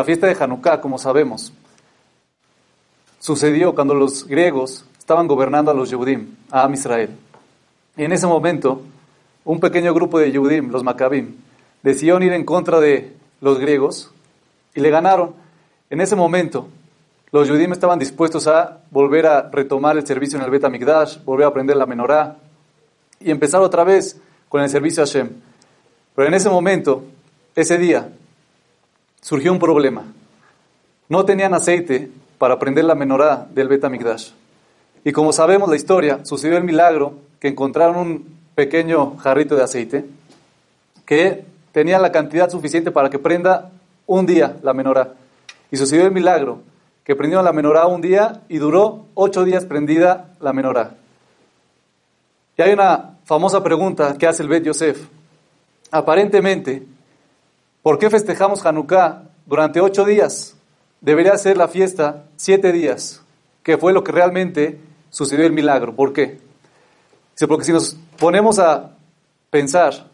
La fiesta de Hanukkah, como sabemos, sucedió cuando los griegos estaban gobernando a los Yehudim, a Am Israel. Y en ese momento, un pequeño grupo de Yehudim, los Maccabim, decidieron ir en contra de los griegos y le ganaron. En ese momento, los Yehudim estaban dispuestos a volver a retomar el servicio en el Bet HaMikdash, volver a aprender la menorá y empezar otra vez con el servicio a Hashem. Pero en ese momento, ese día, surgió un problema. No tenían aceite para prender la menorá del Bet HaMikdash. Y como sabemos la historia, sucedió el milagro que encontraron un pequeño jarrito de aceite que tenía la cantidad suficiente para que prenda un día la menorá. Y sucedió el milagro que prendieron la menorá un día y duró ocho días prendida la menorá. Y hay una famosa pregunta que hace el Bet Yosef. Aparentemente, ¿por qué festejamos Hanukkah durante ocho días? Debería ser la fiesta siete días, que fue lo que realmente sucedió el milagro. ¿Por qué? Porque si nos ponemos a pensar,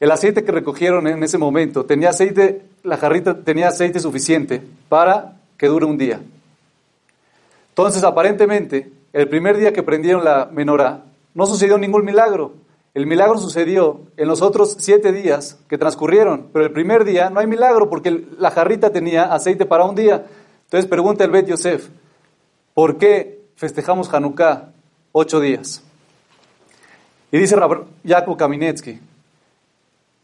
el aceite que recogieron en ese momento tenía aceite, la jarrita tenía aceite suficiente para que dure un día. Entonces, aparentemente, el primer día que prendieron la menorá, no sucedió ningún milagro. El milagro sucedió en los otros siete días que transcurrieron, pero el primer día no hay milagro porque la jarrita tenía aceite para un día. Entonces pregunta el Bet Yosef, ¿por qué festejamos Hanukkah ocho días? Y dice Jacob Kaminetsky,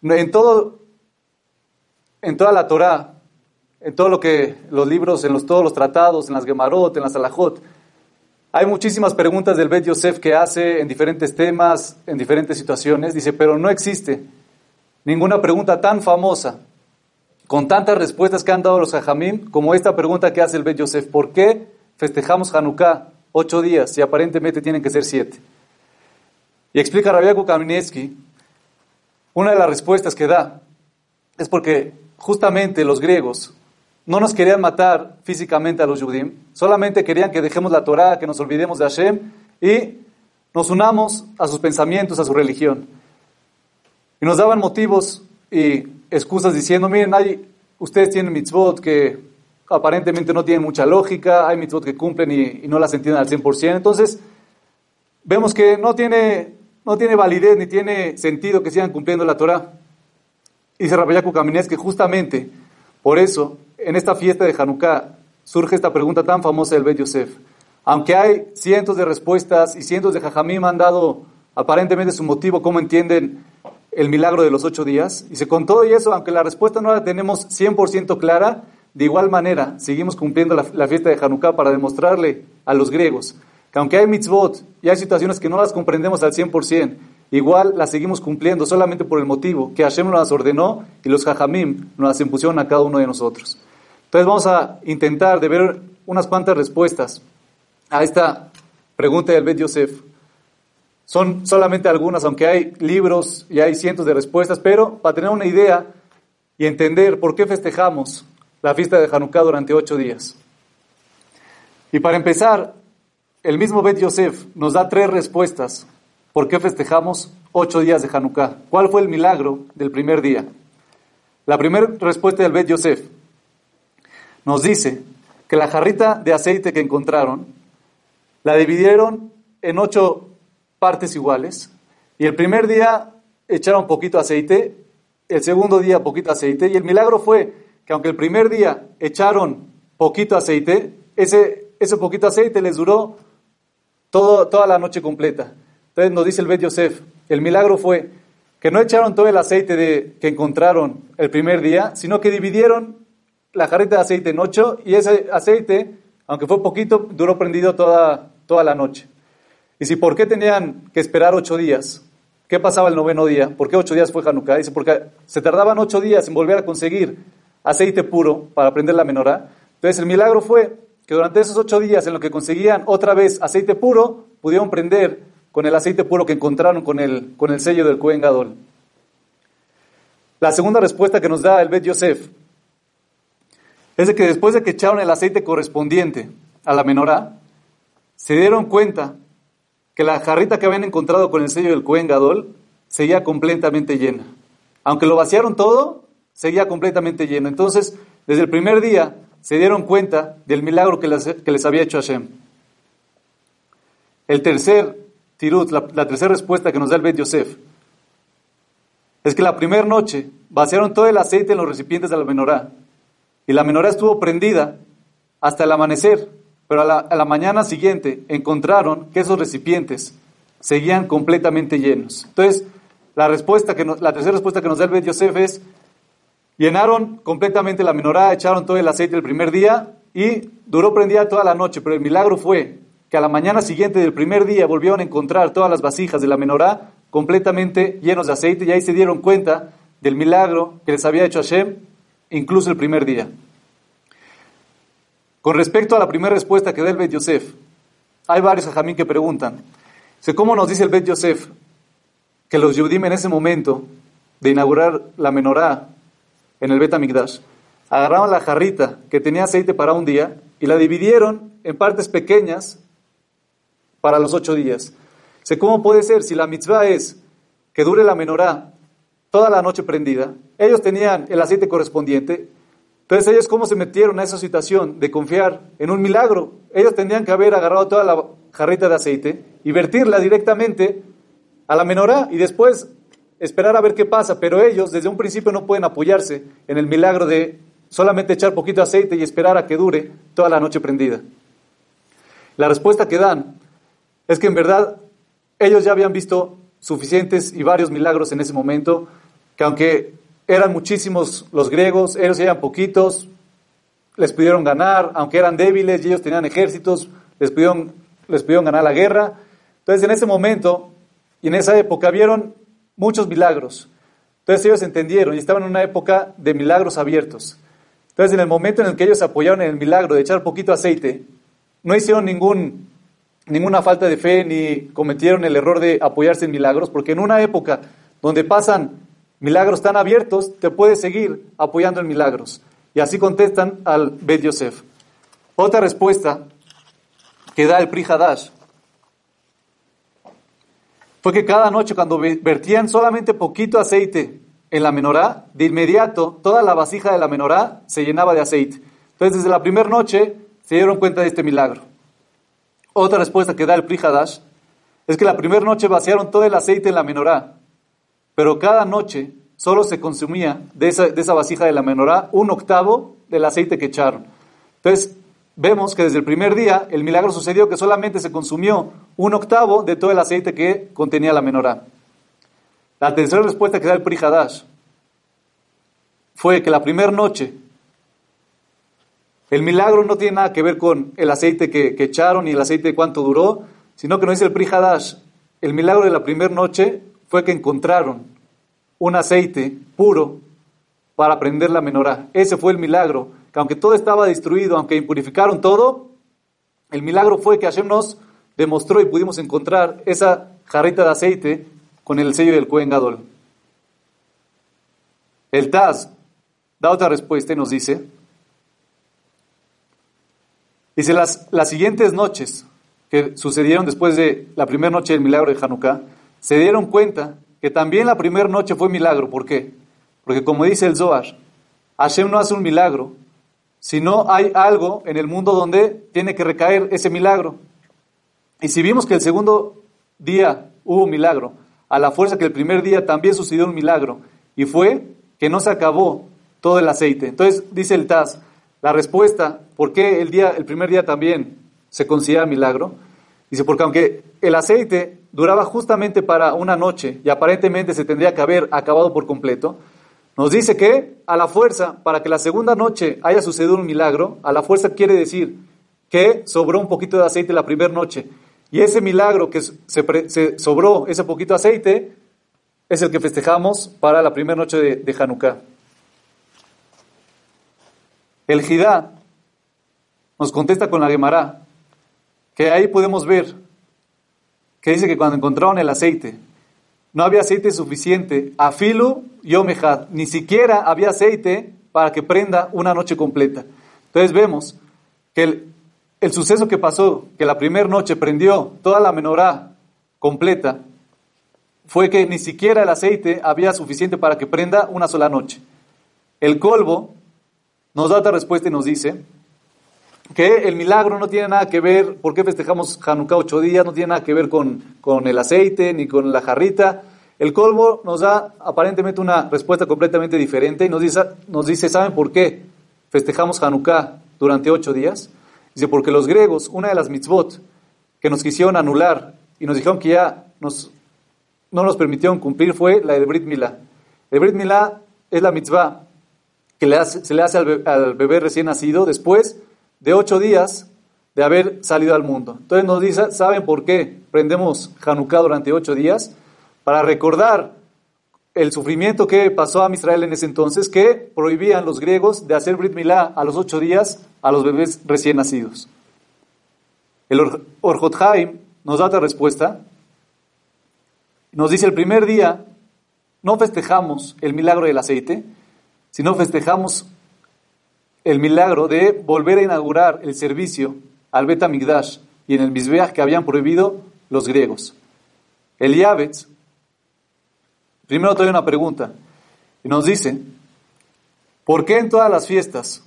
en todo, en toda la Torah, en todo lo que los libros, en los, todos los tratados, en las Gemarot, en las Alajot, hay muchísimas preguntas del Bet Yosef que hace en diferentes temas, en diferentes situaciones. Dice, pero no existe ninguna pregunta tan famosa, con tantas respuestas que han dado los Jajamim, como esta pregunta que hace el Bet Yosef. ¿Por qué festejamos Hanukkah ocho días y aparentemente tienen que ser siete? Y explica Rabia Kamineski, una de las respuestas que da es porque justamente los griegos no nos querían matar físicamente a los Yudim, solamente querían que dejemos la Torah, que nos olvidemos de Hashem y nos unamos a sus pensamientos, a su religión. Y nos daban motivos y excusas diciendo, miren, hay, ustedes tienen mitzvot que aparentemente no tienen mucha lógica, hay mitzvot que cumplen y, no las entienden al 100%, entonces vemos que no tiene, no tiene validez ni tiene sentido que sigan cumpliendo la Torah. Y dice Rabbi Caminés que justamente por eso en esta fiesta de Hanukkah surge esta pregunta tan famosa del Bet Yosef. Aunque hay cientos de respuestas y cientos de jajamim han dado aparentemente su motivo, cómo entienden el milagro de los ocho días, y se con todo y eso, aunque la respuesta no la tenemos 100% clara, de igual manera seguimos cumpliendo la, fiesta de Hanukkah para demostrarle a los griegos que aunque hay mitzvot y hay situaciones que no las comprendemos al 100%, igual las seguimos cumpliendo solamente por el motivo que Hashem nos ordenó y los jajamim nos las impusieron a cada uno de nosotros. Entonces vamos a intentar de ver unas cuantas respuestas a esta pregunta del Bet Yosef. Son solamente algunas, aunque hay libros y hay cientos de respuestas, pero para tener una idea y entender por qué festejamos la fiesta de Hanukkah durante ocho días. Y para empezar, el mismo Bet Yosef nos da tres respuestas por qué festejamos ocho días de Hanukkah. ¿Cuál fue el milagro del primer día? La primera respuesta del Bet Yosef nos dice que la jarrita de aceite que encontraron la dividieron en ocho partes iguales y el primer día echaron poquito aceite, el segundo día poquito aceite y el milagro fue que aunque el primer día echaron poquito aceite, ese, ese poquito aceite les duró todo, toda la noche completa. Entonces nos dice el Bet Yosef, el milagro fue que no echaron todo el aceite de, que encontraron el primer día, sino que dividieron la jarrita de aceite en ocho y ese aceite, aunque fue poquito, duró prendido toda, toda la noche. Y si por qué tenían que esperar ocho días, ¿qué pasaba el noveno día? ¿Por qué ocho días fue Hanukkah? Dice, porque se tardaban ocho días en volver a conseguir aceite puro para prender la menorá. Entonces el milagro fue que durante esos ocho días en lo que conseguían otra vez aceite puro, pudieron prender con el aceite puro que encontraron con el, con el sello del Cohen Gadol. La segunda respuesta que nos da el Bet Yosef es de que después de que echaron el aceite correspondiente a la menorá, se dieron cuenta que la jarrita que habían encontrado con el sello del Cohen Gadol seguía completamente llena. Aunque lo vaciaron todo, seguía completamente lleno. Entonces desde el primer día se dieron cuenta del milagro que les, había hecho Hashem. El tercer tirut, la, la tercera respuesta que nos da el Bet Yosef, es que la primera noche vaciaron todo el aceite en los recipientes de la menorá. Y la menorá estuvo prendida hasta el amanecer, pero a la, mañana siguiente encontraron que esos recipientes seguían completamente llenos. Entonces, la, respuesta que la tercera respuesta que nos da el Bet Yosef es, llenaron completamente la menorá, echaron todo el aceite el primer día y duró prendida toda la noche, pero el milagro fue que a la mañana siguiente del primer día volvieron a encontrar todas las vasijas de la menorá completamente llenos de aceite y ahí se dieron cuenta del milagro que les había hecho Hashem incluso el primer día. Con respecto a la primera respuesta que da el Bet Yosef, hay varios ajamín que preguntan, ¿cómo nos dice el Bet Yosef que los Yudim en ese momento de inaugurar la menorá en el Bet Amigdash, agarraron la jarrita que tenía aceite para un día y la dividieron en partes pequeñas para los ocho días? ¿Cómo puede ser si la mitzvah es que dure la menorá toda la noche prendida? Ellos tenían el aceite correspondiente, entonces ellos cómo se metieron a esa situación de confiar en un milagro. Ellos tendrían que haber agarrado toda la jarrita de aceite y vertirla directamente a la menorá y después esperar a ver qué pasa. Pero ellos desde un principio no pueden apoyarse en el milagro de solamente echar poquito aceite y esperar a que dure toda la noche prendida. La respuesta que dan es que en verdad ellos ya habían visto suficientes y varios milagros en ese momento, que aunque eran muchísimos los griegos, ellos eran poquitos, les pudieron ganar, aunque eran débiles y ellos tenían ejércitos, les pudieron, les pudieron ganar la guerra. Entonces en ese momento y en esa época vieron muchos milagros. Entonces ellos entendieron y estaban en una época de milagros abiertos. Entonces en el momento en el que ellos apoyaron en el milagro de echar poquito aceite, no hicieron ningún, ninguna falta de fe ni cometieron el error de apoyarse en milagros, porque en una época donde pasan milagros tan abiertos, te puedes seguir apoyando en milagros. Y así contestan al Bet Yosef. Otra respuesta que da el Pri Hadash fue que cada noche cuando vertían solamente poquito aceite en la menorá, de inmediato toda la vasija de la menorá se llenaba de aceite. Entonces desde la primera noche se dieron cuenta de este milagro. Otra respuesta que da el Pri Hadash es que la primera noche vaciaron todo el aceite en la menorá pero cada noche solo se consumía de esa, de esa vasija de la menorá un octavo del aceite que echaron. Entonces, vemos que desde el primer día el milagro sucedió que solamente se consumió un octavo de todo el aceite que contenía la menorá. La tercera respuesta que da el Pri Hadash fue que la primera noche el milagro no tiene nada que ver con el aceite que, que echaron y el aceite cuánto duró, sino que nos dice el Pri Hadash, el milagro de la primera noche fue que encontraron un aceite puro para prender la menorá. Ese fue el milagro, que aunque todo estaba destruido, aunque impurificaron todo, el milagro fue que Hashem nos demostró y pudimos encontrar esa jarrita de aceite con el sello del Cohen Gadol. El Taz da otra respuesta y nos dice, dice las, las siguientes noches que sucedieron después de la primera noche del milagro de Hanukkah, se dieron cuenta que también la primera noche fue milagro. ¿Por qué? Porque como dice el Zohar, Hashem no hace un milagro, sino hay algo en el mundo donde tiene que recaer ese milagro. Y si vimos que el segundo día hubo milagro, a la fuerza que el primer día también sucedió un milagro, y fue que no se acabó todo el aceite. Entonces dice el Taz, la respuesta, ¿por qué el, día, el primer día también se considera milagro? Dice, porque aunque el aceite duraba justamente para una noche y aparentemente se tendría que haber acabado por completo, nos dice que a la fuerza, para que la segunda noche haya sucedido un milagro, a la fuerza quiere decir que sobró un poquito de aceite la primera noche. Y ese milagro que se, sobró, ese poquito de aceite, es el que festejamos para la primera noche de, de Hanukkah. El Jidá nos contesta con la Gemara que ahí podemos ver que dice que cuando encontraron el aceite, no había aceite suficiente, a filu yomejad, ni siquiera había aceite para que prenda una noche completa. Entonces vemos que el, suceso que pasó, que la primera noche prendió toda la menorá completa, fue que ni siquiera el aceite había suficiente para que prenda una sola noche. El colmo nos da otra respuesta y nos dice que el milagro no tiene nada que ver, ¿por qué festejamos Hanukkah ocho días? No tiene nada que ver con, con el aceite ni con la jarrita. El colmo nos da aparentemente una respuesta completamente diferente y nos dice, nos dice ¿saben por qué festejamos Hanukkah durante ocho días? Dice, porque los griegos, una de las mitzvot que nos quisieron anular y nos dijeron que ya no nos permitieron cumplir fue la de Brit Milá. El Brit Milá es la mitzvah que se le hace al bebé, recién nacido después de ocho días de haber salido al mundo. Entonces nos dice, ¿saben por qué prendemos Hanukkah durante ocho días? Para recordar el sufrimiento que pasó a Israel en ese entonces, que prohibían los griegos de hacer Brit Milá a los ocho días a los bebés recién nacidos. El Orjot nos da otra respuesta. Nos dice el primer día no festejamos el milagro del aceite, sino festejamos el milagro de volver a inaugurar el servicio al Bet Migdash y en el Mizbeach que habían prohibido los griegos. El primero trae una pregunta y nos dice, ¿por qué en todas las fiestas,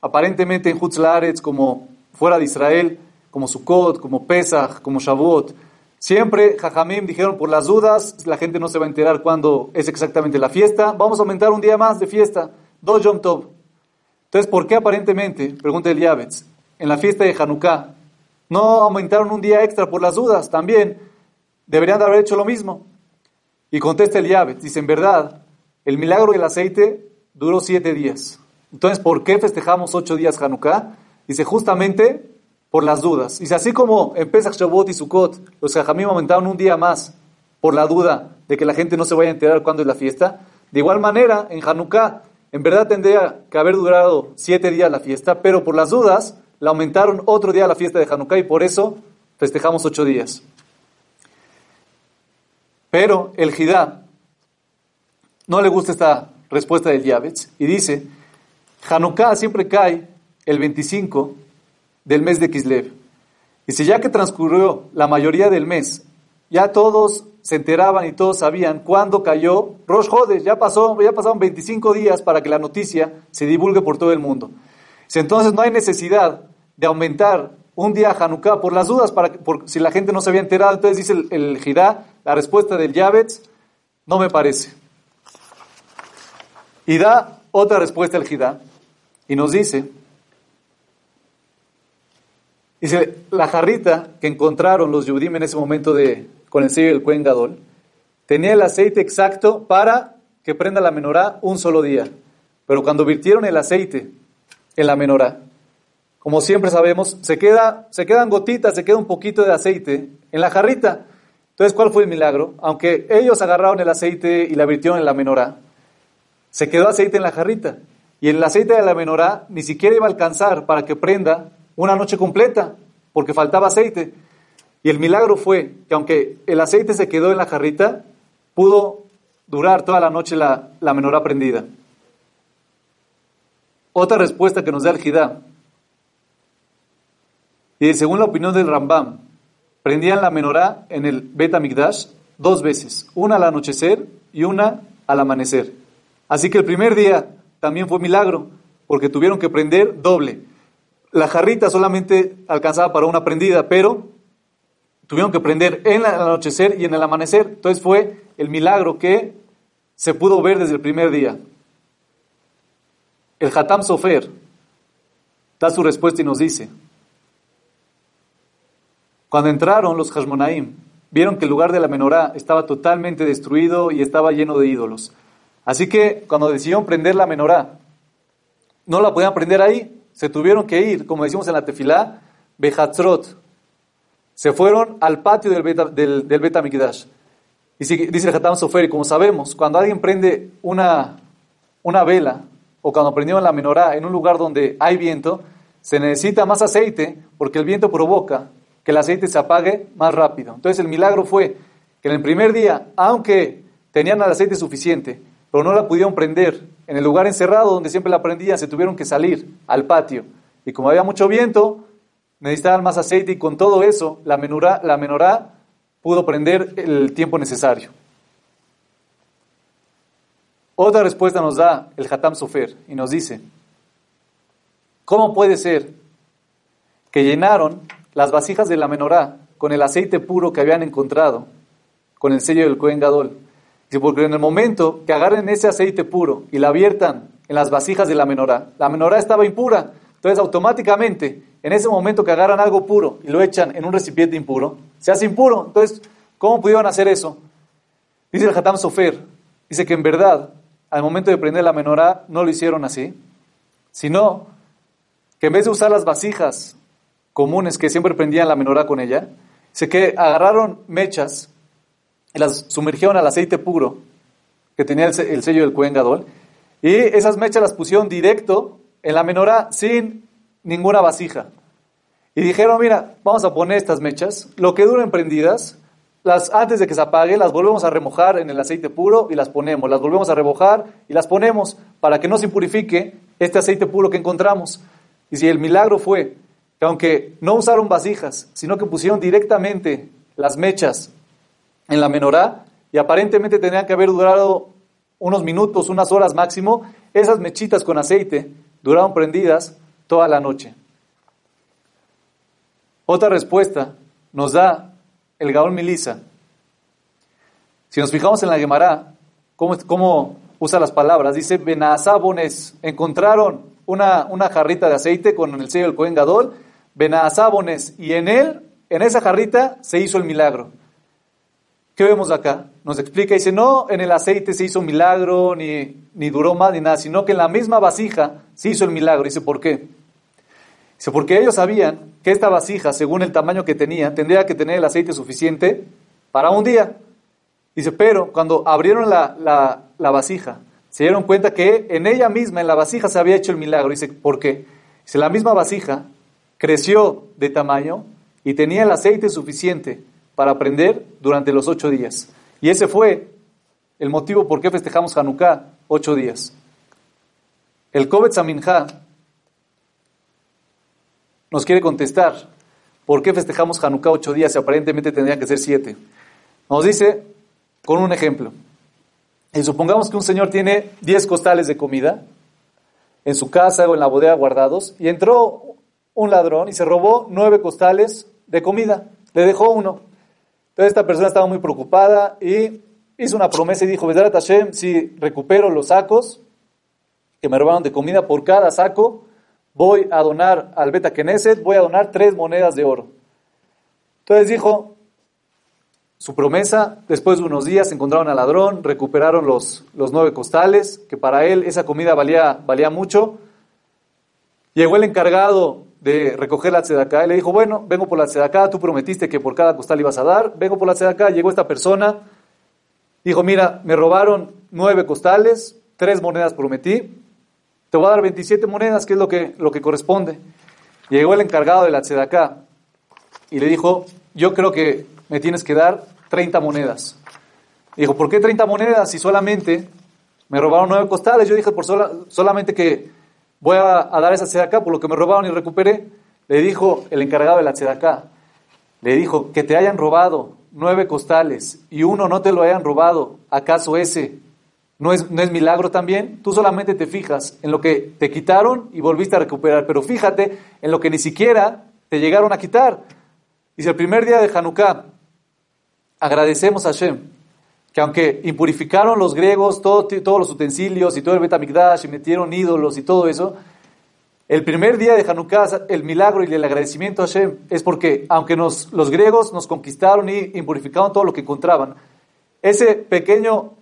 aparentemente en Hutzlaretz como fuera de Israel, como Sukkot, como Pesach, como Shavuot, Siempre, Jajamim dijeron, por las dudas, la gente no se va a enterar cuándo es exactamente la fiesta. Vamos a aumentar un día más de fiesta, dos Yom Tov. Entonces, ¿por qué aparentemente, pregunta el Yavetz, en la fiesta de Hanukkah, no aumentaron un día extra por las dudas? También deberían de haber hecho lo mismo. Y contesta el Yavetz, dice, en verdad, el milagro del aceite duró siete días. Entonces, ¿por qué festejamos ocho días Hanukkah? Dice, justamente por las dudas. Y así como en Pesach, Shavuot y Sukkot, los Jajamim aumentaron un día más por la duda de que la gente no se vaya a enterar cuándo es la fiesta, de igual manera, en Hanukkah, en verdad tendría que haber durado siete días la fiesta, pero por las dudas, la aumentaron otro día la fiesta de Hanukkah y por eso festejamos ocho días. Pero el Jidá no le gusta esta respuesta del Yavetz y dice, Hanukkah siempre cae el 25 del mes de Kislev. si ya que transcurrió la mayoría del mes, ya todos se enteraban y todos sabían cuándo cayó Rosh Hodesh, ya pasó, ya pasaron 25 días para que la noticia se divulgue por todo el mundo. Entonces no hay necesidad de aumentar un día Hanukkah por las dudas, para, por, si la gente no se había enterado. Entonces dice el, el la respuesta del Yavetz, no me parece. Y da otra respuesta el Jidá y nos dice Dice, la jarrita que encontraron los Yudim en ese momento de, con el sello del Cuen Gadol, tenía el aceite exacto para que prenda la menorá un solo día. Pero cuando virtieron el aceite en la menorá, como siempre sabemos, se, queda, se quedan gotitas, se queda un poquito de aceite en la jarrita. Entonces, ¿cuál fue el milagro? Aunque ellos agarraron el aceite y la virtieron en la menorá, se quedó aceite en la jarrita. Y el aceite de la menorá ni siquiera iba a alcanzar para que prenda una noche completa porque faltaba aceite. Y el milagro fue que aunque el aceite se quedó en la jarrita, pudo durar toda la noche la, la menorá prendida. Otra respuesta que nos da el Jidá. Y según la opinión del Rambam, prendían la menorá en el Bet Amigdash dos veces, una al anochecer y una al amanecer. Así que el primer día también fue milagro, porque tuvieron que prender doble la jarrita solamente alcanzaba para una prendida, pero tuvieron que prender en el anochecer y en el amanecer. Entonces fue el milagro que se pudo ver desde el primer día. El Hatam Sofer da su respuesta y nos dice, cuando entraron los Hashmonaim, vieron que el lugar de la menorá estaba totalmente destruido y estaba lleno de ídolos. Así que cuando decidieron prender la menorá, no la podían prender ahí, se tuvieron que ir, como decimos en la tefilá, Behatzrot. Se fueron al patio del Beta, del, del Beta Mikdash. Y dice el Hatam Sofer, y como sabemos, cuando alguien prende una, una vela, o cuando prendieron la menorá en un lugar donde hay viento, se necesita más aceite, porque el viento provoca que el aceite se apague más rápido. Entonces el milagro fue que en el primer día, aunque tenían el aceite suficiente, pero no la pudieron prender en el lugar encerrado donde siempre la prendían, se tuvieron que salir al patio. Y como había mucho viento, necesitaban más aceite y con todo eso la menorá, la menorá pudo prender el tiempo necesario. Otra respuesta nos da el Hatam Sofer y nos dice, ¿cómo puede ser que llenaron las vasijas de la menorá con el aceite puro que habían encontrado, con el sello del Cohen Gadol? Porque en el momento que agarren ese aceite puro y la viertan en las vasijas de la menorá, la menorá estaba impura. Entonces, automáticamente, en ese momento que agarran algo puro y lo echan en un recipiente impuro, se hace impuro. Entonces, ¿cómo pudieron hacer eso? Dice el Hatam Sofer, dice que en verdad, al momento de prender la menorá, no lo hicieron así, sino que en vez de usar las vasijas comunes que siempre prendían la menorá con ella, dice que agarraron mechas y las sumergieron al aceite puro que tenía el, sello del Cohen Gadol, y esas mechas las pusieron directo en la menorá sin ninguna vasija. Y dijeron, mira, vamos a poner estas mechas, lo que duren prendidas, las, antes de que se apague, las volvemos a remojar en el aceite puro y las ponemos, las volvemos a remojar y las ponemos para que no se impurifique este aceite puro que encontramos. Y si el milagro fue que aunque no usaron vasijas, sino que pusieron directamente las mechas en la menorá y aparentemente tenían que haber durado unos minutos, unas horas máximo, esas mechitas con aceite duraron prendidas toda la noche. Otra respuesta nos da el Gaón Milisa. Si nos fijamos en la Gemara, ¿cómo, cómo usa las palabras? Dice, Benazabones, encontraron una, una jarrita de aceite con el sello del Cohen Gadol, Benazabones, y en él, en esa jarrita, se hizo el milagro. ¿Qué vemos acá? Nos explica, dice, no en el aceite se hizo milagro, ni, ni duró más, ni nada, sino que en la misma vasija se hizo el milagro. Dice, ¿por qué? Dice, porque ellos sabían que esta vasija, según el tamaño que tenía, tendría que tener el aceite suficiente para un día. Dice, pero cuando abrieron la, la, la vasija, se dieron cuenta que en ella misma, en la vasija, se había hecho el milagro. Dice, ¿por qué? Dice, la misma vasija creció de tamaño y tenía el aceite suficiente para aprender durante los ocho días. Y ese fue el motivo por qué festejamos Hanukkah ocho días. El Kovetz Aminha nos quiere contestar por qué festejamos Hanukkah ocho días y aparentemente tendría que ser siete. Nos dice con un ejemplo. Y supongamos que un señor tiene diez costales de comida en su casa o en la bodega guardados y entró un ladrón y se robó nueve costales de comida. Le dejó uno. Entonces esta persona estaba muy preocupada y hizo una promesa y dijo, Vedarat Hashem, si recupero los sacos que me robaron de comida por cada saco, voy a donar al Beta Knesset, voy a donar tres monedas de oro. Entonces dijo su promesa, después de unos días encontraron al ladrón, recuperaron los, los nueve costales, que para él esa comida valía, valía mucho. Llegó el encargado de recoger la tzedaká. Y le dijo, bueno, vengo por la tzedaká, tú prometiste que por cada costal ibas a dar, vengo por la tzedaká. Llegó esta persona, dijo, mira, me robaron nueve costales, tres monedas prometí, te voy a dar 27 monedas, que es lo que, lo que corresponde. Llegó el encargado de la tzedaká y le dijo, yo creo que me tienes que dar 30 monedas. Dijo, ¿por qué 30 monedas si solamente me robaron nueve costales? Yo dije, por solamente que voy a, dar esa tzedaká por lo que me robaron y recuperé. Le dijo el encargado de la tzedaká, le dijo, que te hayan robado nueve costales y uno no te lo hayan robado, ¿acaso ese no es, no es milagro también? Tú solamente te fijas en lo que te quitaron y volviste a recuperar, pero fíjate en lo que ni siquiera te llegaron a quitar. Dice, el primer día de Hanukkah, agradecemos a Hashem, que aunque impurificaron los griegos todos los utensilios y todo el Betamigdash y metieron ídolos y todo eso, el primer día de Hanukkah, el milagro y el agradecimiento a Hashem es porque, aunque los griegos nos conquistaron y impurificaron todo lo que encontraban, ese pequeño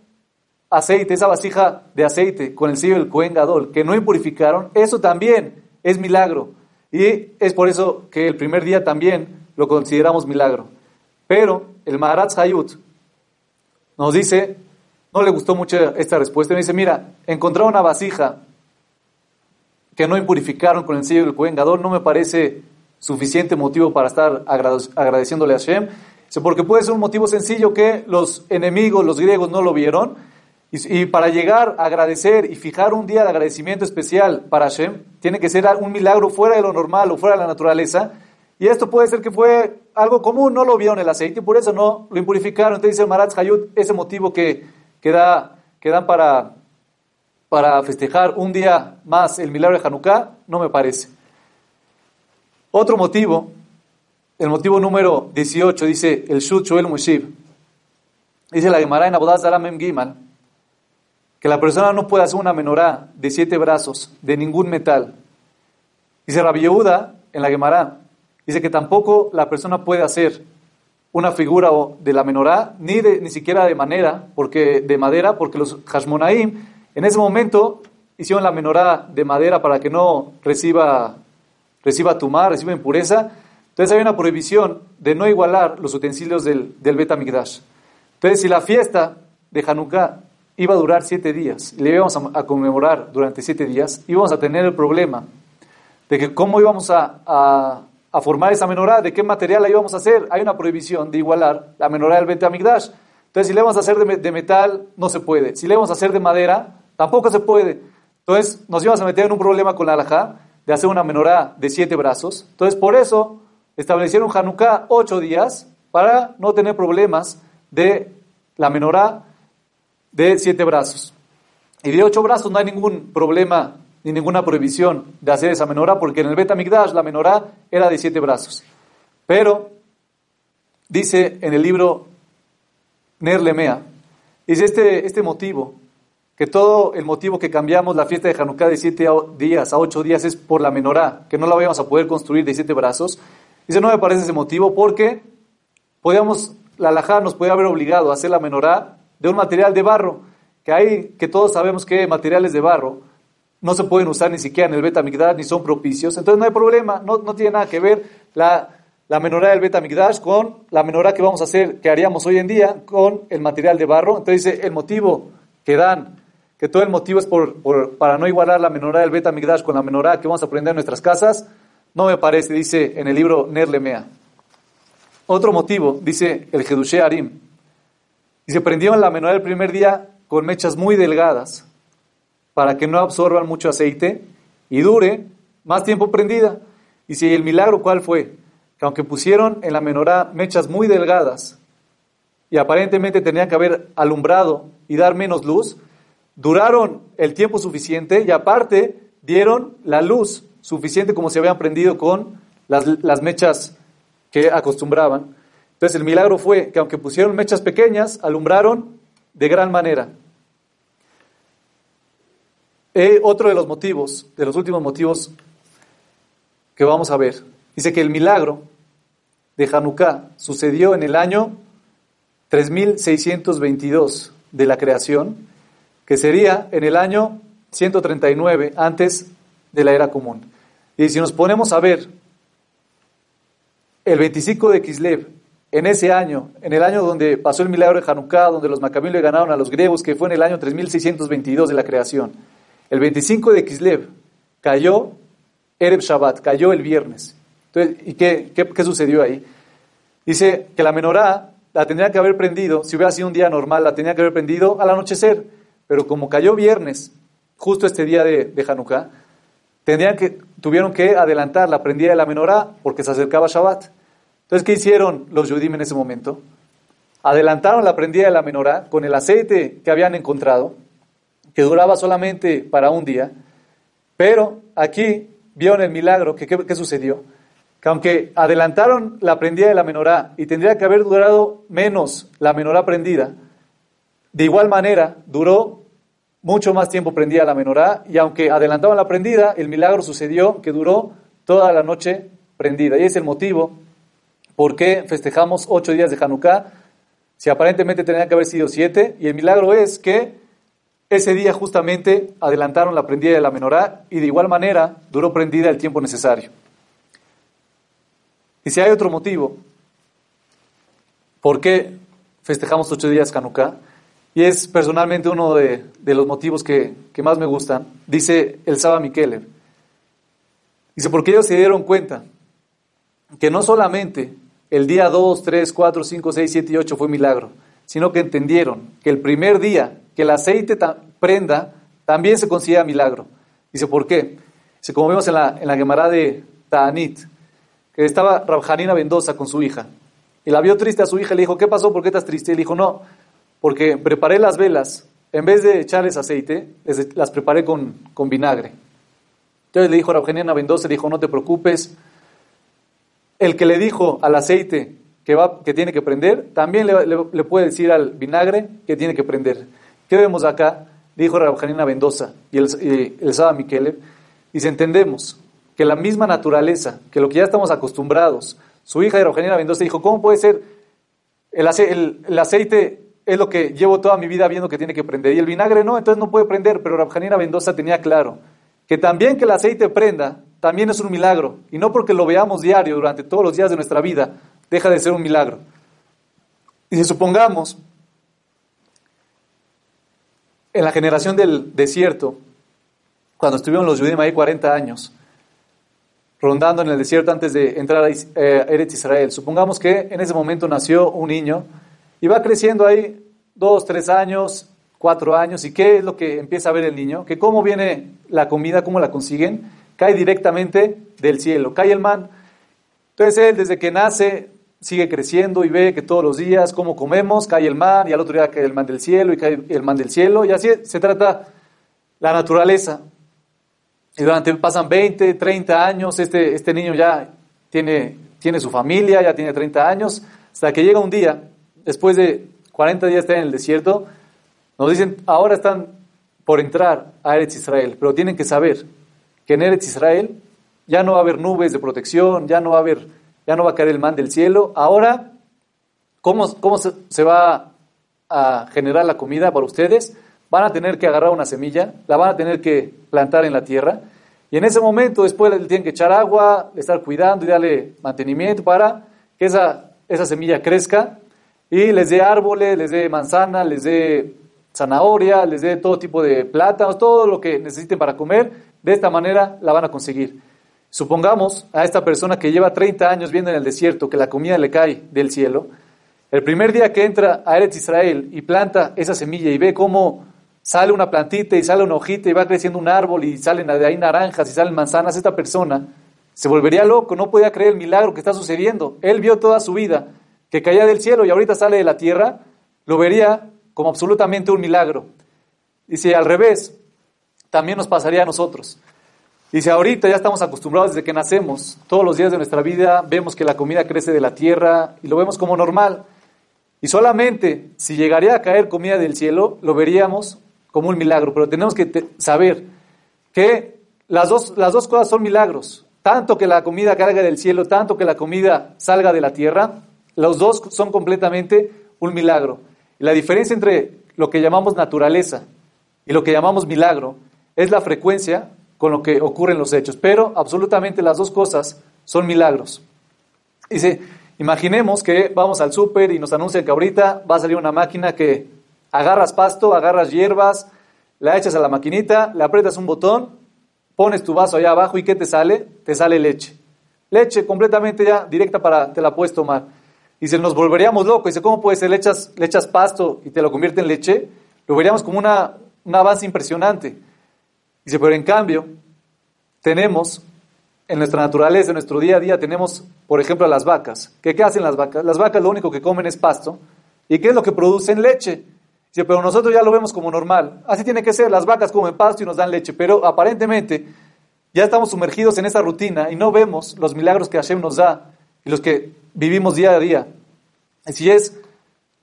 aceite, esa vasija de aceite con el sello del Cohen Gadol, que no impurificaron, eso también es milagro. Y es por eso que el primer día también lo consideramos milagro. Pero el Maharatz Hayut, nos dice, no le gustó mucho esta respuesta, me dice, mira, encontrar una vasija que no impurificaron con el sello del Cohen no me parece suficiente motivo para estar agradeciéndole a Hashem, porque puede ser un motivo sencillo que los enemigos, los griegos, no lo vieron, y, para llegar a agradecer y fijar un día de agradecimiento especial para Hashem, tiene que ser un milagro fuera de lo normal o fuera de la naturaleza, y esto puede ser que fue algo común, no lo vieron el aceite, y por eso no lo impurificaron. Entonces dice Maratz Hayut, ese motivo que, que, da, que dan para, para festejar un día más el milagro de Hanukkah, no me parece. Otro motivo, el motivo número 18, dice el Shut el Mushib. Dice la Gemara en Abodaz Mem Gimal que la persona no puede hacer una menorá de siete brazos de ningún metal. Dice Rabbi Yehuda en la Gemara, dice que tampoco la persona puede hacer una figura de la menorá, ni, de, ni siquiera de manera, porque, de madera, porque los Hashmonaim en ese momento hicieron la menorá de madera para que no reciba, reciba tumar, reciba impureza. Entonces hay una prohibición de no igualar los utensilios del, del Bet Entonces, si la fiesta de Hanukkah iba a durar siete días y le íbamos a, conmemorar durante siete días, íbamos a tener el problema de que cómo íbamos a, a, formar esa menorá, de qué material la íbamos a hacer. Hay una prohibición de igualar la menorá del Bet Entonces, si le vamos a hacer de, de, metal, no se puede. Si le vamos a hacer de madera, tampoco se puede. Entonces, nos íbamos a meter en un problema con la alajá de hacer una menorá de siete brazos. Entonces, por eso establecieron Hanukkah ocho días para no tener problemas de la menorá de siete brazos. Y de ocho brazos no hay ningún problema ni ninguna prohibición de hacer esa menorá, porque en el Bet la menorá era de siete brazos. Pero, dice en el libro Ner Lemea, dice este, este motivo, que todo el motivo que cambiamos la fiesta de Hanukkah de siete días a ocho días es por la menorá, que no la vamos a poder construir de siete brazos. Dice, no me parece ese motivo porque podíamos, la alajá nos podía haber obligado a hacer la menorá de un material de barro, que hay, que todos sabemos que materiales de barro no se pueden usar ni siquiera en el beta ni son propicios, entonces no hay problema, no, no tiene nada que ver la, la menorá del beta con la menorá que vamos a hacer, que haríamos hoy en día con el material de barro. Entonces dice, el motivo que dan, que todo el motivo es por, para no igualar la menorá del beta con la menorá que vamos a aprender en nuestras casas, no me parece, dice en el libro Nerlemea. Otro motivo, dice el Jedushe Arim, y se prendieron la menorá el primer día con mechas muy delgadas para que no absorban mucho aceite y dure más tiempo prendida. Y si el milagro, ¿cuál fue? Que aunque pusieron en la menorá mechas muy delgadas y aparentemente tenían que haber alumbrado y dar menos luz, duraron el tiempo suficiente y aparte dieron la luz suficiente como se habían prendido con las, las mechas que acostumbraban. Entonces el milagro fue que aunque pusieron mechas pequeñas, alumbraron de gran manera. Eh, otro de los motivos, de los últimos motivos que vamos a ver, dice que el milagro de Hanukkah sucedió en el año 3622 de la creación, que sería en el año 139 antes de la era común. Y si nos ponemos a ver el 25 de Kislev en ese año, en el año donde pasó el milagro de Hanukkah, donde los macabíes le ganaron a los griegos, que fue en el año 3622 de la creación. El 25 de Kislev cayó Ereb Shabbat, cayó el viernes. Entonces, ¿y qué, qué, sucedió ahí? Dice que la menorá la tendría que haber prendido, si hubiera sido un día normal, la tenía que haber prendido al anochecer, pero como cayó viernes, justo este día de, de Hanukkah, tendrían que, tuvieron que adelantar la prendida de la menorá porque se acercaba Shabbat. Entonces, ¿qué hicieron los Yudim en ese momento? Adelantaron la prendida de la menorá con el aceite que habían encontrado, que duraba solamente para un día, pero aquí vieron el milagro, que ¿qué sucedió? Que aunque adelantaron la prendida de la menorá y tendría que haber durado menos la menorá prendida, de igual manera duró mucho más tiempo prendida la menorá y aunque adelantaban la prendida, el milagro sucedió que duró toda la noche prendida. Y es el motivo ¿Por qué festejamos ocho días de Hanukkah? Si aparentemente tenía que haber sido siete, y el milagro es que ese día justamente adelantaron la prendida de la menorá y de igual manera duró prendida el tiempo necesario. Y si hay otro motivo, ¿por qué festejamos ocho días Hanukkah? Y es personalmente uno de, los motivos que, más me gustan. Dice el Saba Mikelev. Dice, porque ellos se dieron cuenta que no solamente el día 2, 3, 4, 5, 6, 7 y 8 fue milagro, sino que entendieron que el primer día que el aceite prenda también se considera milagro. Dice, ¿por qué? Dice, como vemos en la, en la de Ta'anit, que estaba Rabjanina Mendoza con su hija, y la vio triste a su hija, le dijo, ¿qué pasó? ¿Por qué estás triste? Y le dijo, no, porque preparé las velas, en vez de echarles aceite, las preparé con, con vinagre. Entonces le dijo a Rabjanina Mendoza, le dijo, no te preocupes, el que le dijo al aceite que, va, que tiene que prender, también le, puede decir al vinagre que tiene que prender. ¿Qué vemos acá? Dijo Rabjanina Mendoza y el, y el Saba Miquele. Dice, entendemos que la misma naturaleza, que lo que ya estamos acostumbrados, su hija Rabjanina Mendoza dijo, ¿cómo puede ser el, el, aceite es lo que llevo toda mi vida viendo que tiene que prender y el vinagre no, entonces no puede prender, pero Rabjanina Mendoza tenía claro que también que el aceite prenda también es un milagro. Y no porque lo veamos diario durante todos los días de nuestra vida, deja de ser un milagro. Y si supongamos, en la generación del desierto, cuando estuvieron los judíos ahí 40 años, rondando en el desierto antes de entrar a eh, Eretz Israel, supongamos que en ese momento nació un niño y va creciendo ahí dos, tres años, cuatro años, ¿y qué es lo que empieza a ver el niño? Que cómo viene la comida, cómo la consiguen, cae directamente del cielo, cae el man. Entonces él desde que nace sigue creciendo y ve que todos los días cómo comemos, cae el man y al otro día cae el man del cielo y cae el man del cielo y así se trata la naturaleza. Y durante pasan 20, 30 años, este, este niño ya tiene, tiene su familia, ya tiene 30 años, hasta que llega un día, después de 40 días estar en el desierto, nos dicen, ahora están por entrar a Eretz Israel, pero tienen que saber que en Eretz Israel ya no va a haber nubes de protección, ya no va a haber, ya no va a caer el man del cielo. Ahora, ¿cómo, cómo se, va a generar la comida para ustedes? Van a tener que agarrar una semilla, la van a tener que plantar en la tierra, y en ese momento después le tienen que echar agua, estar cuidando y darle mantenimiento para que esa, esa semilla crezca y les dé árboles, les dé manzana, les dé zanahoria, les dé todo tipo de plátanos, todo lo que necesiten para comer, de esta manera la van a conseguir. Supongamos a esta persona que lleva 30 años viendo en el desierto que la comida le cae del cielo, el primer día que entra a Eretz Israel y planta esa semilla y ve cómo sale una plantita y sale una hojita y va creciendo un árbol y salen de ahí naranjas y salen manzanas, esta persona se volvería loco, no podía creer el milagro que está sucediendo. Él vio toda su vida que caía del cielo y ahorita sale de la tierra, lo vería como absolutamente un milagro. Dice, al revés, también nos pasaría a nosotros. Dice, ahorita ya estamos acostumbrados desde que nacemos, todos los días de nuestra vida vemos que la comida crece de la tierra y lo vemos como normal. Y solamente si llegaría a caer comida del cielo, lo veríamos como un milagro. Pero tenemos que saber que las dos, las dos cosas son milagros. Tanto que la comida caiga del cielo, tanto que la comida salga de la tierra, los dos son completamente un milagro. La diferencia entre lo que llamamos naturaleza y lo que llamamos milagro es la frecuencia con lo que ocurren los hechos, pero absolutamente las dos cosas son milagros. Dice, imaginemos que vamos al súper y nos anuncian que ahorita va a salir una máquina que agarras pasto, agarras hierbas, la echas a la maquinita, le aprietas un botón, pones tu vaso allá abajo y ¿qué te sale? Te sale leche. Leche completamente ya directa para, te la puedes tomar. Dice, nos volveríamos locos. Dice, ¿cómo puede ser? Le echas, pasto y te lo convierte en leche. Lo veríamos como una, un avance impresionante. Dice, pero en cambio, tenemos en nuestra naturaleza, en nuestro día a día, tenemos, por ejemplo, las vacas. ¿Qué, ¿Qué hacen las vacas? Las vacas lo único que comen es pasto. ¿Y qué es lo que producen? Leche. Dice, pero nosotros ya lo vemos como normal. Así tiene que ser. Las vacas comen pasto y nos dan leche. Pero aparentemente ya estamos sumergidos en esa rutina y no vemos los milagros que Hashem nos da y los que vivimos día a día. Así es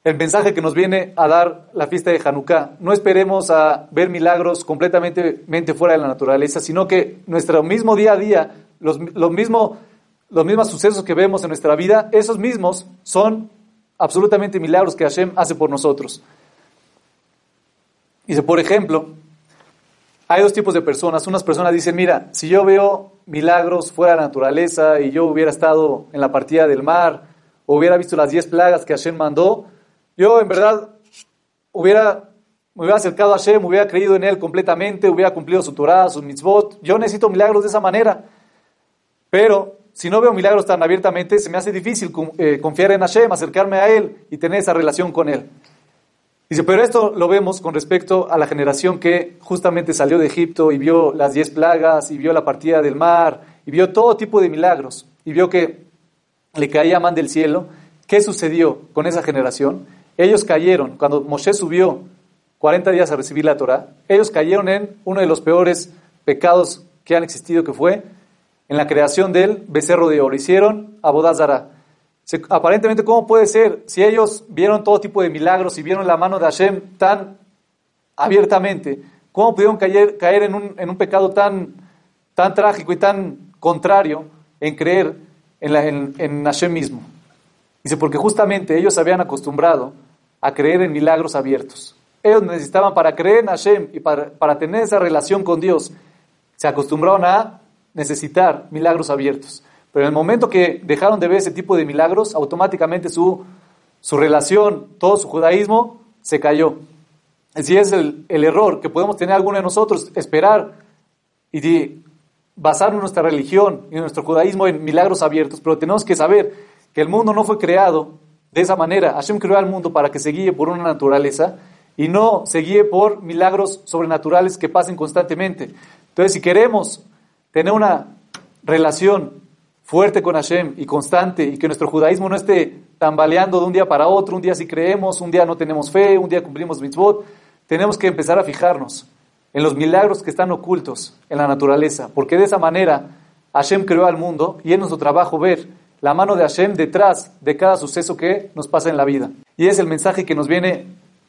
el mensaje que nos viene a dar la fiesta de Hanukkah. No esperemos a ver milagros completamente fuera de la naturaleza, sino que nuestro mismo día a día, los, mismo, los mismos sucesos que vemos en nuestra vida, esos mismos son absolutamente milagros que Hashem hace por nosotros. Dice, por ejemplo, hay dos tipos de personas. Unas personas dicen, mira, si yo veo milagros fuera de la naturaleza y yo hubiera estado en la partida del mar, o hubiera visto las diez plagas que Hashem mandó, yo en verdad hubiera, me hubiera acercado a Hashem, hubiera creído en él completamente, hubiera cumplido su Torah, sus mitzvot. Yo necesito milagros de esa manera. Pero si no veo milagros tan abiertamente, se me hace difícil eh, confiar en Hashem, acercarme a él y tener esa relación con él. Dice, pero esto lo vemos con respecto a la generación que justamente salió de Egipto y vio las diez plagas y vio la partida del mar y vio todo tipo de milagros y vio que le caía man del cielo. ¿Qué sucedió con esa generación? Ellos cayeron, cuando Moshe subió 40 días a recibir la Torah, ellos cayeron en uno de los peores pecados que han existido, que fue en la creación del becerro de oro. Hicieron Abodazara. Aparentemente, ¿cómo puede ser? Si ellos vieron todo tipo de milagros y vieron la mano de Hashem tan abiertamente, ¿cómo pudieron caer, caer en, un, en, un, pecado tan, tan trágico y tan contrario en creer en, la, en, en Hashem mismo? Dice, porque justamente ellos se habían acostumbrado a creer en milagros abiertos. Ellos necesitaban para creer en Hashem y para, para tener esa relación con Dios, se acostumbraron a necesitar milagros abiertos. Pero en el momento que dejaron de ver ese tipo de milagros, automáticamente su, su relación, todo su judaísmo se cayó. Así es el, el error que podemos tener alguno de nosotros, esperar y basar nuestra religión y nuestro judaísmo en milagros abiertos, pero tenemos que saber que el mundo no fue creado de esa manera. Hashem creó al mundo para que se guíe por una naturaleza y no se guíe por milagros sobrenaturales que pasen constantemente. Entonces, si queremos tener una relación fuerte con Hashem y constante y que nuestro judaísmo no esté tambaleando de un día para otro, un día sí creemos, un día no tenemos fe, un día cumplimos mitzvot, tenemos que empezar a fijarnos en los milagros que están ocultos en la naturaleza, porque de esa manera Hashem creó al mundo y es nuestro trabajo ver la mano de Hashem detrás de cada suceso que nos pasa en la vida. Y es el mensaje que nos viene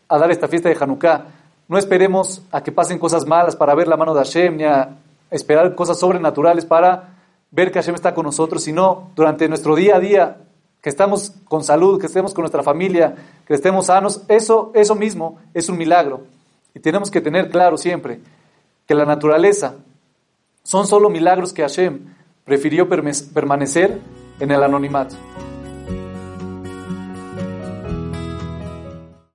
a dar esta fiesta de Hanukkah. No esperemos a que pasen cosas malas para ver la mano de Hashem, ni a esperar cosas sobrenaturales para ver que Hashem está con nosotros, sino durante nuestro día a día, que estamos con salud, que estemos con nuestra familia, que estemos sanos, eso, eso mismo es un milagro. Y tenemos que tener claro siempre que la naturaleza son solo milagros que Hashem prefirió permanecer en el anonimato.